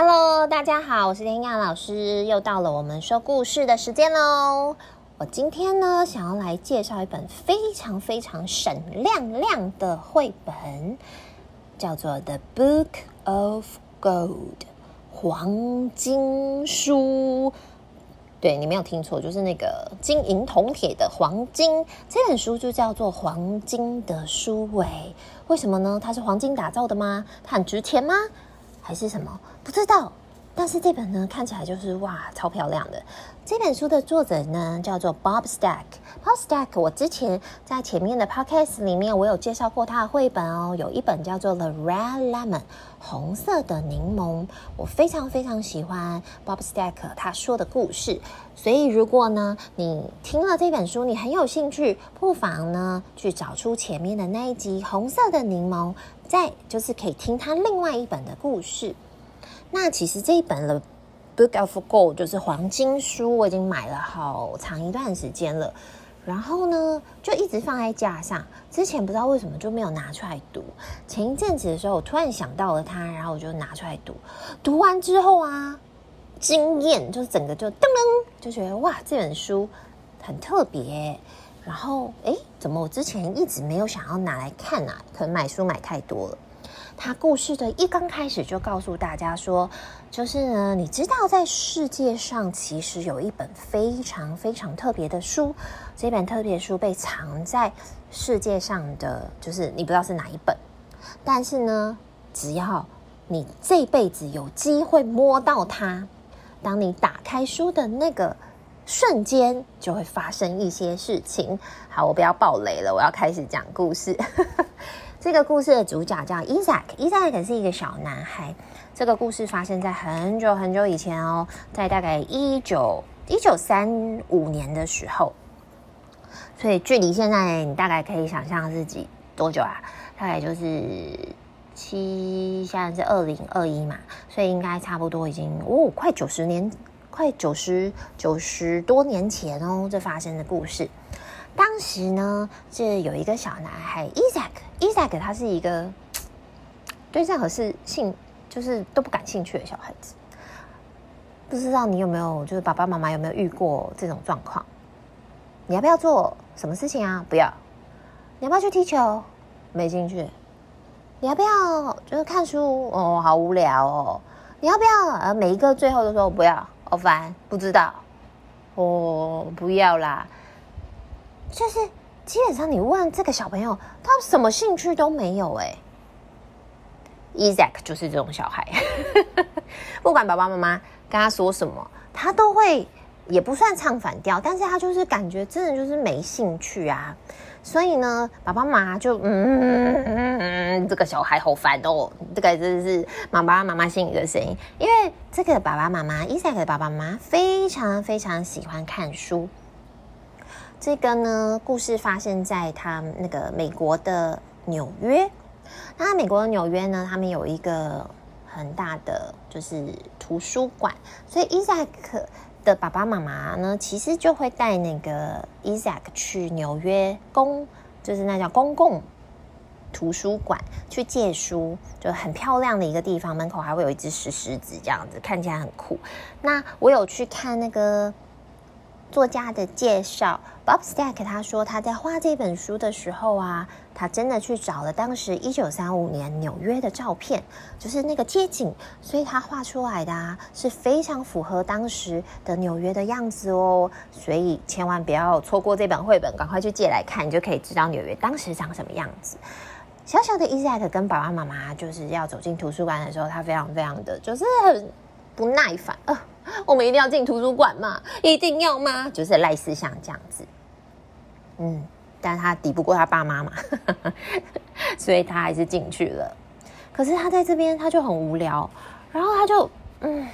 Hello，大家好，我是天亚老师，又到了我们说故事的时间喽。我今天呢，想要来介绍一本非常非常闪亮亮的绘本，叫做《The Book of Gold》黄金书。对，你没有听错，就是那个金银铜铁的黄金。这本书就叫做《黄金的书》诶，为什么呢？它是黄金打造的吗？它很值钱吗？还是什么？不知道。但是这本呢，看起来就是哇，超漂亮的。这本书的作者呢，叫做 Bob Stack。Bob Stack，我之前在前面的 podcast 里面，我有介绍过他的绘本哦。有一本叫做 The Red Lemon，红色的柠檬。我非常非常喜欢 Bob Stack 他说的故事。所以如果呢，你听了这本书，你很有兴趣，不妨呢去找出前面的那一集《红色的柠檬》，再就是可以听他另外一本的故事。那其实这一本了《Book of Gold》就是黄金书，我已经买了好长一段时间了。然后呢，就一直放在架上。之前不知道为什么就没有拿出来读。前一阵子的时候，我突然想到了它，然后我就拿出来读。读完之后啊，惊艳，就是整个就噔噔，就觉得哇，这本书很特别。然后哎，怎么我之前一直没有想要拿来看啊？可能买书买太多了。他故事的一刚开始就告诉大家说，就是呢，你知道在世界上其实有一本非常非常特别的书，这本特别书被藏在世界上的，就是你不知道是哪一本，但是呢，只要你这辈子有机会摸到它，当你打开书的那个瞬间，就会发生一些事情。好，我不要爆雷了，我要开始讲故事。这个故事的主角叫 Isaac，Isaac 是一个小男孩。这个故事发生在很久很久以前哦，在大概一九一九三五年的时候，所以距离现在你大概可以想象自己多久啊？大概就是七，现在是二零二一嘛，所以应该差不多已经哦，快九十年，快九十九十多年前哦，这发生的故事。当时呢，是有一个小男孩，Isaac，Isaac 他是一个 对任何事兴就是都不感兴趣的小孩子。不知道你有没有，就是爸爸妈妈有没有遇过这种状况？你要不要做什么事情啊？不要。你要不要去踢球？没兴趣。你要不要就是看书？哦，好无聊哦。你要不要？呃，每一个最后都说不要，好烦，不知道。哦，不要啦。就是基本上，你问这个小朋友，他什么兴趣都没有哎。Isaac 就是这种小孩，不管爸爸妈妈跟他说什么，他都会也不算唱反调，但是他就是感觉真的就是没兴趣啊。所以呢，爸爸妈妈就嗯嗯嗯嗯，这个小孩好烦哦。这个真的是妈爸妈妈心里的声音，因为这个爸爸妈妈，Isaac 的爸爸妈妈非常非常喜欢看书。这个呢，故事发生在他那个美国的纽约。那美国的纽约呢，他们有一个很大的就是图书馆，所以 Isaac 的爸爸妈妈呢，其实就会带那个 Isaac 去纽约公，就是那叫公共图书馆去借书，就很漂亮的一个地方，门口还会有一只石狮子，这样子看起来很酷。那我有去看那个。作家的介绍，Bob Stack 他说他在画这本书的时候啊，他真的去找了当时一九三五年纽约的照片，就是那个街景，所以他画出来的啊是非常符合当时的纽约的样子哦。所以千万不要错过这本绘本，赶快去借来看，你就可以知道纽约当时长什么样子。小小的 Isaac 跟爸爸妈妈就是要走进图书馆的时候，他非常非常的就是很不耐烦。我们一定要进图书馆吗？一定要吗？就是类似像这样子，嗯，但他抵不过他爸妈嘛，所以他还是进去了。可是他在这边他就很无聊，然后他就嗯，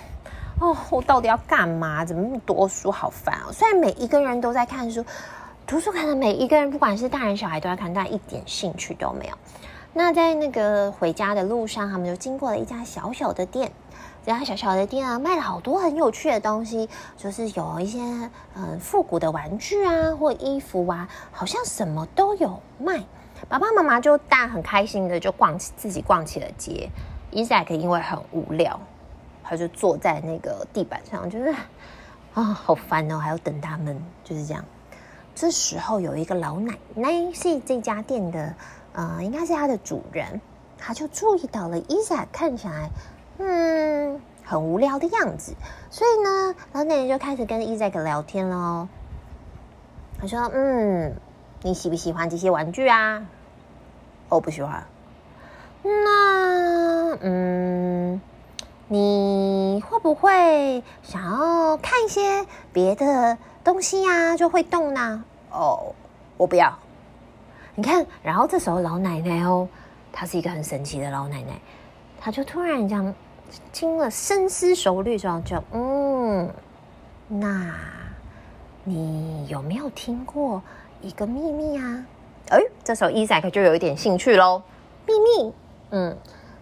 哦，我到底要干嘛？怎么那么多书，好烦哦！虽然每一个人都在看书，图书馆的每一个人，不管是大人小孩都在看，但一点兴趣都没有。那在那个回家的路上，他们就经过了一家小小的店。这家小小的店啊，卖了好多很有趣的东西，就是有一些嗯复古的玩具啊，或衣服啊，好像什么都有卖。爸爸妈妈就大很开心的就逛起自己逛起了街。伊萨克因为很无聊，他就坐在那个地板上，就是啊，好烦哦，还要等他们，就是这样。这时候有一个老奶奶是这家店的，呃，应该是他的主人，他就注意到了伊萨看起来，嗯，很无聊的样子，所以呢，老奶奶就开始跟伊萨克聊天喽。他说：“嗯，你喜不喜欢这些玩具啊？”“我不喜欢。”“那，嗯，你会不会想要看一些别的？”东西呀、啊、就会动呢。哦，我不要。你看，然后这时候老奶奶哦，她是一个很神奇的老奶奶，她就突然这样听了深思熟虑之后，就嗯，那你有没有听过一个秘密啊？哎，这时候伊赛克就有一点兴趣喽。秘密，嗯，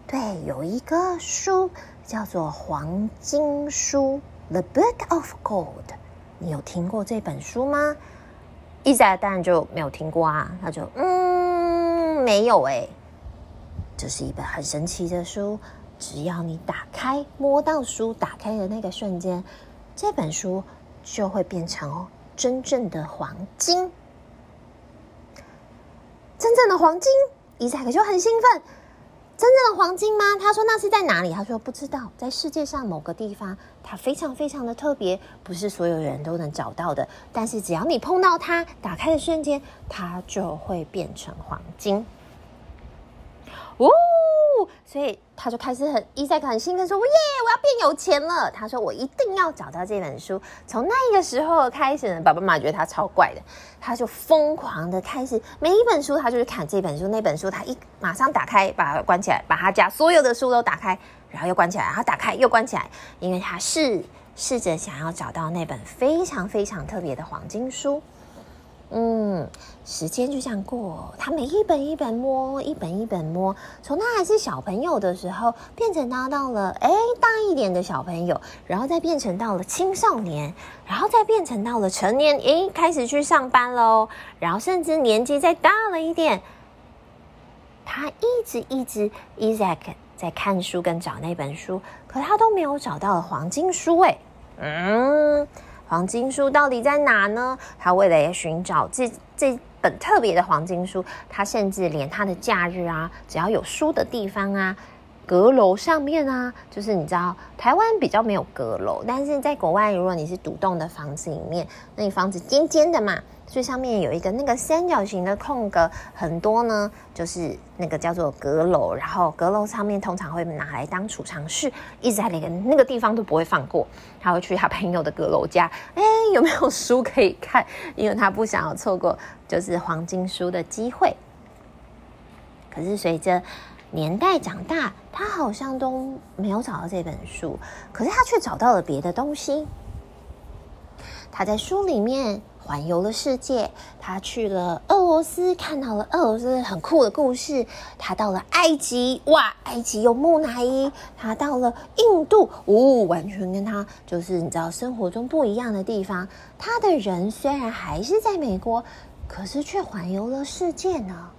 对，有一个书叫做《黄金书》（The Book of Gold）。你有听过这本书吗？伊赛当然就没有听过啊，他就嗯，没有哎。这是一本很神奇的书，只要你打开，摸到书打开的那个瞬间，这本书就会变成真正的黄金。真正的黄金，伊赛克就很兴奋。真正的黄金吗？他说那是在哪里？他说不知道，在世界上某个地方，它非常非常的特别，不是所有人都能找到的。但是只要你碰到它，打开的瞬间，它就会变成黄金。哦。所以他就开始很伊赛克很兴奋说：“耶，我要变有钱了！”他说：“我一定要找到这本书。”从那个时候开始呢，爸爸妈妈觉得他超怪的，他就疯狂的开始每一本书，他就去看这本书那本书，他一马上打开，把它关起来，把他家所有的书都打开，然后又关起来，然后打开又关起来，因为他试试着想要找到那本非常非常特别的黄金书。嗯，时间就这样过，他每一本一本摸，一本一本摸，从他还是小朋友的时候，变成他到了哎大一点的小朋友，然后再变成到了青少年，然后再变成到了成年，哎开始去上班喽，然后甚至年纪再大了一点，他一直一直伊赛克在看书跟找那本书，可他都没有找到黄金书哎，嗯。黄金书到底在哪呢？他为了寻找这这本特别的黄金书，他甚至连他的假日啊，只要有书的地方啊，阁楼上面啊，就是你知道台湾比较没有阁楼，但是在国外，如果你是独栋的房子里面，那你房子尖尖的嘛。最上面有一个那个三角形的空格，很多呢，就是那个叫做阁楼。然后阁楼上面通常会拿来当储藏室，一直在那个那个地方都不会放过。他会去他朋友的阁楼家，哎，有没有书可以看？因为他不想要错过就是黄金书的机会。可是随着年代长大，他好像都没有找到这本书，可是他却找到了别的东西。他在书里面。环游了世界，他去了俄罗斯，看到了俄罗斯很酷的故事。他到了埃及，哇，埃及有木乃伊。他到了印度，哦，完全跟他就是你知道生活中不一样的地方。他的人虽然还是在美国，可是却环游了世界呢。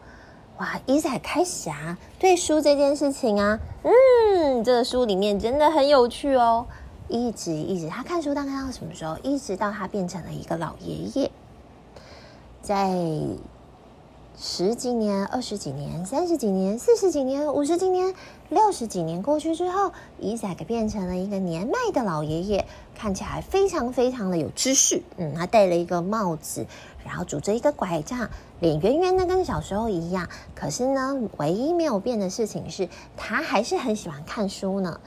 哇，伊仔开始啊，对书这件事情啊，嗯，这个书里面真的很有趣哦。一直一直，他看书大概到什么时候？一直到他变成了一个老爷爷，在十几年、二十几年、三十几年、四十几年、五十几年、六十几年过去之后，伊赛克变成了一个年迈的老爷爷，看起来非常非常的有知识。嗯，他戴了一个帽子，然后拄着一个拐杖，脸圆圆的，跟小时候一样。可是呢，唯一没有变的事情是他还是很喜欢看书呢。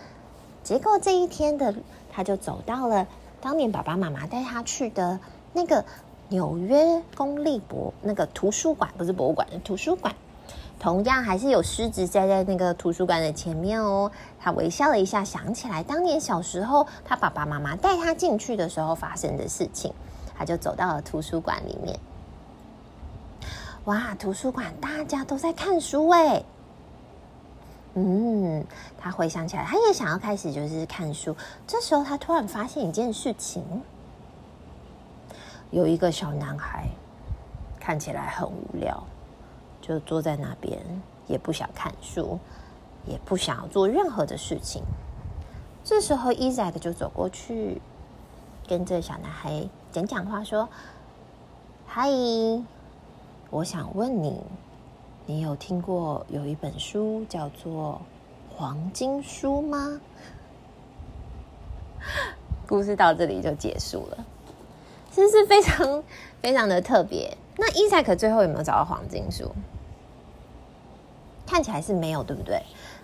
结果这一天的，他就走到了当年爸爸妈妈带他去的那个纽约公立博那个图书馆，不是博物馆的图书馆，同样还是有狮子站在那个图书馆的前面哦。他微笑了一下，想起来当年小时候他爸爸妈妈带他进去的时候发生的事情，他就走到了图书馆里面。哇，图书馆大家都在看书哎。嗯，他回想起来，他也想要开始就是看书。这时候，他突然发现一件事情：有一个小男孩看起来很无聊，就坐在那边，也不想看书，也不想要做任何的事情。这时候伊赛克就走过去，跟这小男孩讲讲话，说：“嗨，我想问你，你有听过有一本书叫做《黄金书》吗？”故事到这里就结束了，是不是非常 非常的特别？那伊赛克最后有没有找到黄金书？看起来是没有，对不对？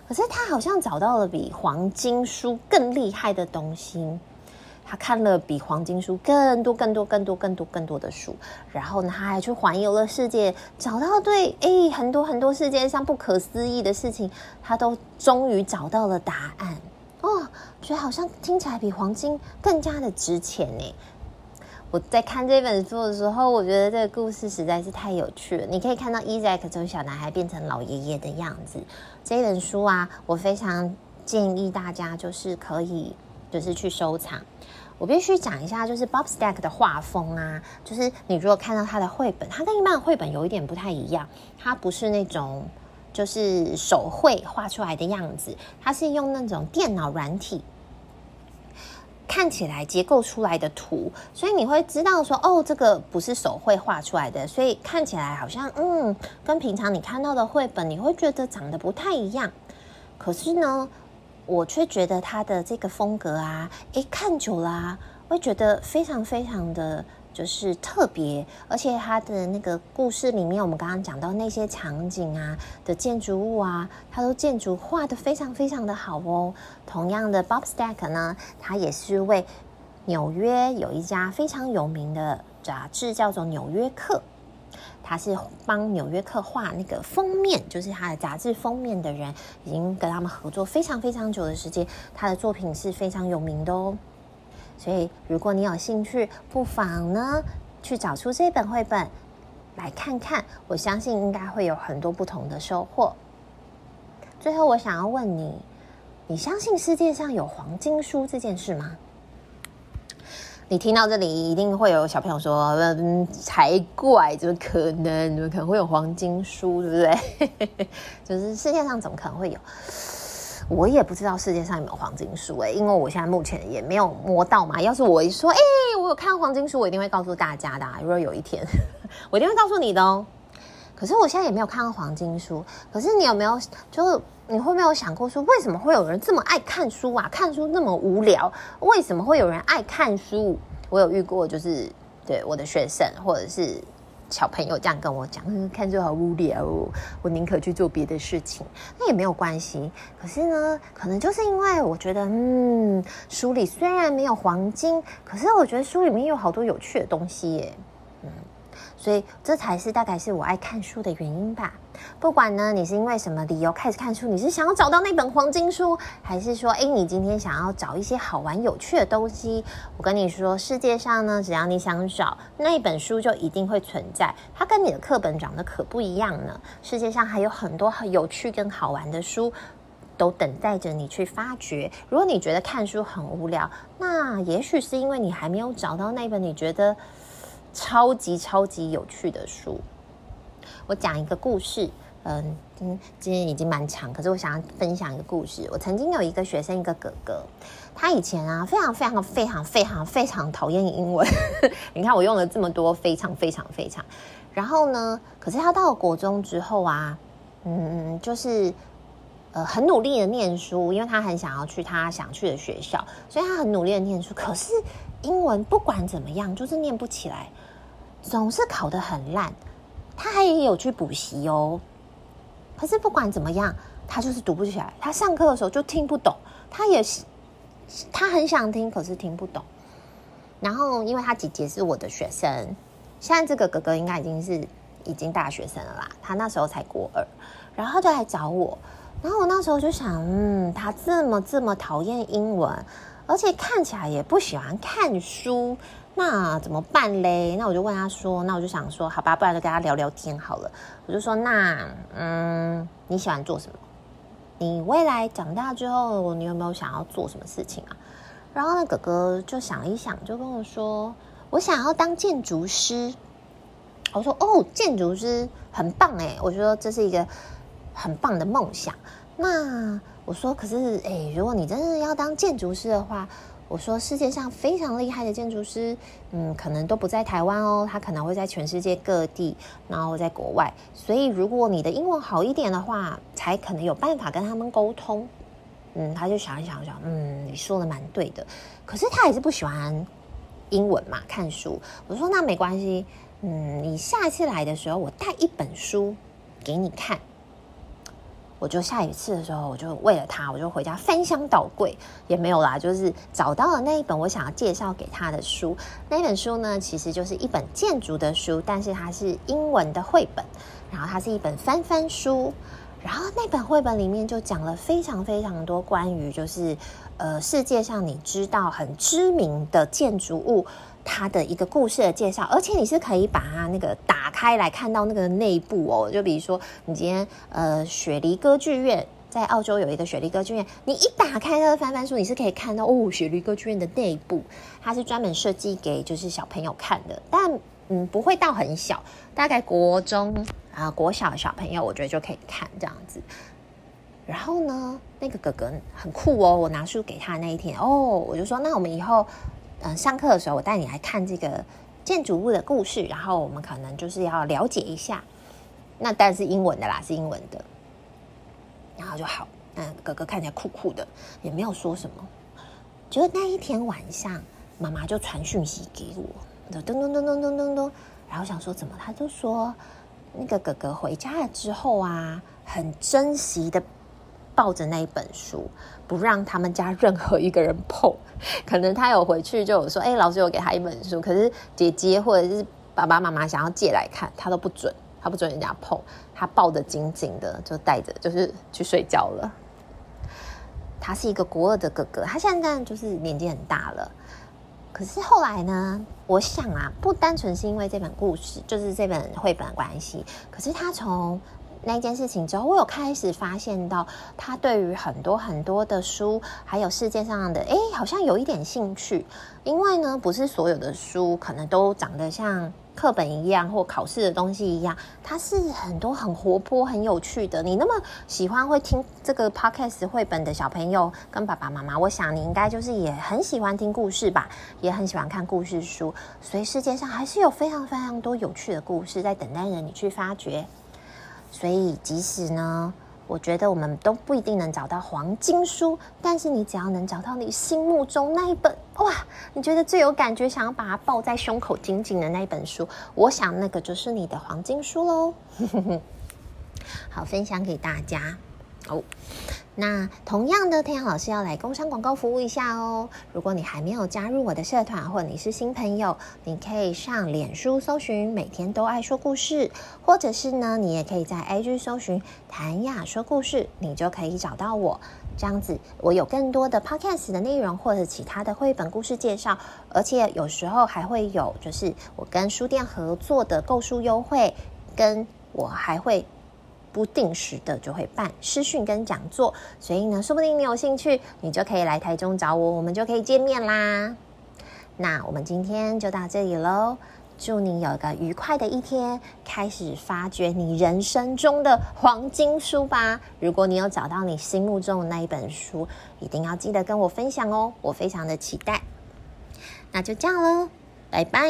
可是他好像找到了比黄金书更厉害的东西。他看了比黄金书更多、更多、更多、更多、更多的书，然后呢，他还去环游了世界，找到对诶很多很多世界上不可思议的事情，他都终于找到了答案。哦，觉得好像听起来比黄金更加的值钱呢。我在看这本书的时候，我觉得这个故事实在是太有趣了。你可以看到伊赛克从小男孩变成老爷爷的样子。这本书啊，我非常建议大家就是可以就是去收藏。我必须讲一下，就是 Bob Stack 的画风啊，就是你如果看到他的绘本，他跟一般的绘本有一点不太一样，他不是那种。就是手绘画出来的样子，它是用那种电脑软体看起来结构出来的图，所以你会知道说，哦，这个不是手绘画出来的，所以看起来好像，嗯，跟平常你看到的绘本，你会觉得长得不太一样。可是呢，我却觉得它的这个风格啊，一，看久了啊，会觉得非常非常的。就是特别，而且它的那个故事里面，我们刚刚讲到那些场景啊的建筑物啊，它都建筑画得非常非常的好哦。同样的，Bob Stack 呢，他也是为纽约有一家非常有名的杂志叫做《纽约客》，他是帮《纽约客》画那个封面，就是他的杂志封面的人，已经跟他们合作非常非常久的时间，他的作品是非常有名的哦。所以，如果你有兴趣，不妨呢去找出这本绘本来看看。我相信应该会有很多不同的收获。最后，我想要问你：你相信世界上有黄金书这件事吗？你听到这里，一定会有小朋友说：“嗯，才怪！怎么可能？怎么可能会有黄金书？对不对？就是世界上怎么可能会有？”我也不知道世界上有没有黄金书哎，因为我现在目前也没有摸到嘛。要是我一说，哎，我有看黄金书，我一定会告诉大家的。如果有一天，我一定会告诉你的哦。可是我现在也没有看到黄金书。可是你有没有，就是你会没有想过说，为什么会有人这么爱看书啊？看书那么无聊，为什么会有人爱看书？我有遇过，就是对我的学生或者是。小朋友这样跟我讲，嗯，看书好无聊，我宁可去做别的事情，那也没有关系。可是呢，可能就是因为我觉得，嗯，书里虽然没有黄金，可是我觉得书里面有好多有趣的东西耶，所以这才是大概是我爱看书的原因吧。不管呢，你是因为什么理由开始看书，你是想要找到那本黄金书，还是说，诶，你今天想要找一些好玩有趣的东西？我跟你说，世界上呢，只要你想找那本书，就一定会存在。它跟你的课本长得可不一样呢。世界上还有很多很有趣跟好玩的书，都等待着你去发掘。如果你觉得看书很无聊，那也许是因为你还没有找到那本你觉得。超级超级有趣的书，我讲一个故事。嗯，今今天已经蛮长，可是我想要分享一个故事。我曾经有一个学生，一个哥哥，他以前啊，非常非常非常非常非常讨厌英文。你看我用了这么多非常非常非常，然后呢，可是他到了国中之后啊，嗯，就是呃很努力的念书，因为他很想要去他想去的学校，所以他很努力的念书。可是英文不管怎么样，就是念不起来。总是考得很烂，他还也有去补习哦。可是不管怎么样，他就是读不起来。他上课的时候就听不懂，他也是，他很想听，可是听不懂。然后，因为他姐姐是我的学生，现在这个哥哥应该已经是已经大学生了啦。他那时候才国二，然后就来找我。然后我那时候就想，嗯，他这么这么讨厌英文，而且看起来也不喜欢看书。那怎么办嘞？那我就问他说，那我就想说，好吧，不然就跟他聊聊天好了。我就说，那嗯，你喜欢做什么？你未来长大之后，你有没有想要做什么事情啊？然后那哥哥就想一想，就跟我说，我想要当建筑师。我说，哦，建筑师很棒诶。我说这是一个很棒的梦想。那我说，可是诶，如果你真的要当建筑师的话，我说世界上非常厉害的建筑师，嗯，可能都不在台湾哦，他可能会在全世界各地，然后在国外。所以如果你的英文好一点的话，才可能有办法跟他们沟通。嗯，他就想一想，想，嗯，你说的蛮对的。可是他还是不喜欢英文嘛，看书。我说那没关系，嗯，你下次来的时候，我带一本书给你看。我就下一次的时候，我就为了他，我就回家翻箱倒柜，也没有啦，就是找到了那一本我想要介绍给他的书。那本书呢，其实就是一本建筑的书，但是它是英文的绘本，然后它是一本翻翻书。然后那本绘本里面就讲了非常非常多关于就是呃世界上你知道很知名的建筑物它的一个故事的介绍，而且你是可以把它那个打开来看到那个内部哦。就比如说你今天呃雪梨歌剧院在澳洲有一个雪梨歌剧院，你一打开那个翻翻书，你是可以看到哦雪梨歌剧院的内部，它是专门设计给就是小朋友看的，但嗯不会到很小，大概国中。啊，国小的小朋友，我觉得就可以看这样子。然后呢，那个哥哥很酷哦。我拿书给他那一天，哦，我就说，那我们以后，呃，上课的时候，我带你来看这个建筑物的故事。然后我们可能就是要了解一下。那当然是英文的啦，是英文的。然后就好，嗯，哥哥看起来酷酷的，也没有说什么。就那一天晚上，妈妈就传讯息给我，咚咚咚咚咚咚咚。然后想说怎么，他就说。那个哥哥回家了之后啊，很珍惜的抱着那一本书，不让他们家任何一个人碰。可能他有回去就有说：“哎，老师有给他一本书，可是姐姐或者是爸爸妈妈想要借来看，他都不准，他不准人家碰。他抱得紧紧的，就带着，就是去睡觉了。他是一个国二的哥哥，他现在就是年纪很大了。”可是后来呢，我想啊，不单纯是因为这本故事，就是这本绘本的关系。可是他从那件事情之后，我有开始发现到，他对于很多很多的书，还有世界上的，哎，好像有一点兴趣。因为呢，不是所有的书可能都长得像。课本一样或考试的东西一样，它是很多很活泼、很有趣的。你那么喜欢会听这个 podcast 绘本的小朋友跟爸爸妈妈，我想你应该就是也很喜欢听故事吧，也很喜欢看故事书。所以世界上还是有非常非常多有趣的故事在等待着你去发掘。所以即使呢。我觉得我们都不一定能找到黄金书，但是你只要能找到你心目中那一本哇，你觉得最有感觉，想要把它抱在胸口紧紧的那一本书，我想那个就是你的黄金书喽。好，分享给大家。哦，那同样的，太阳老师要来工商广告服务一下哦。如果你还没有加入我的社团，或者你是新朋友，你可以上脸书搜寻“每天都爱说故事”，或者是呢，你也可以在 IG 搜寻“谭雅说故事”，你就可以找到我。这样子，我有更多的 Podcast 的内容，或者其他的绘本故事介绍，而且有时候还会有，就是我跟书店合作的购书优惠，跟我还会。不定时的就会办视讯跟讲座，所以呢，说不定你有兴趣，你就可以来台中找我，我们就可以见面啦。那我们今天就到这里喽，祝你有个愉快的一天，开始发掘你人生中的黄金书吧。如果你有找到你心目中的那一本书，一定要记得跟我分享哦，我非常的期待。那就这样喽，拜拜。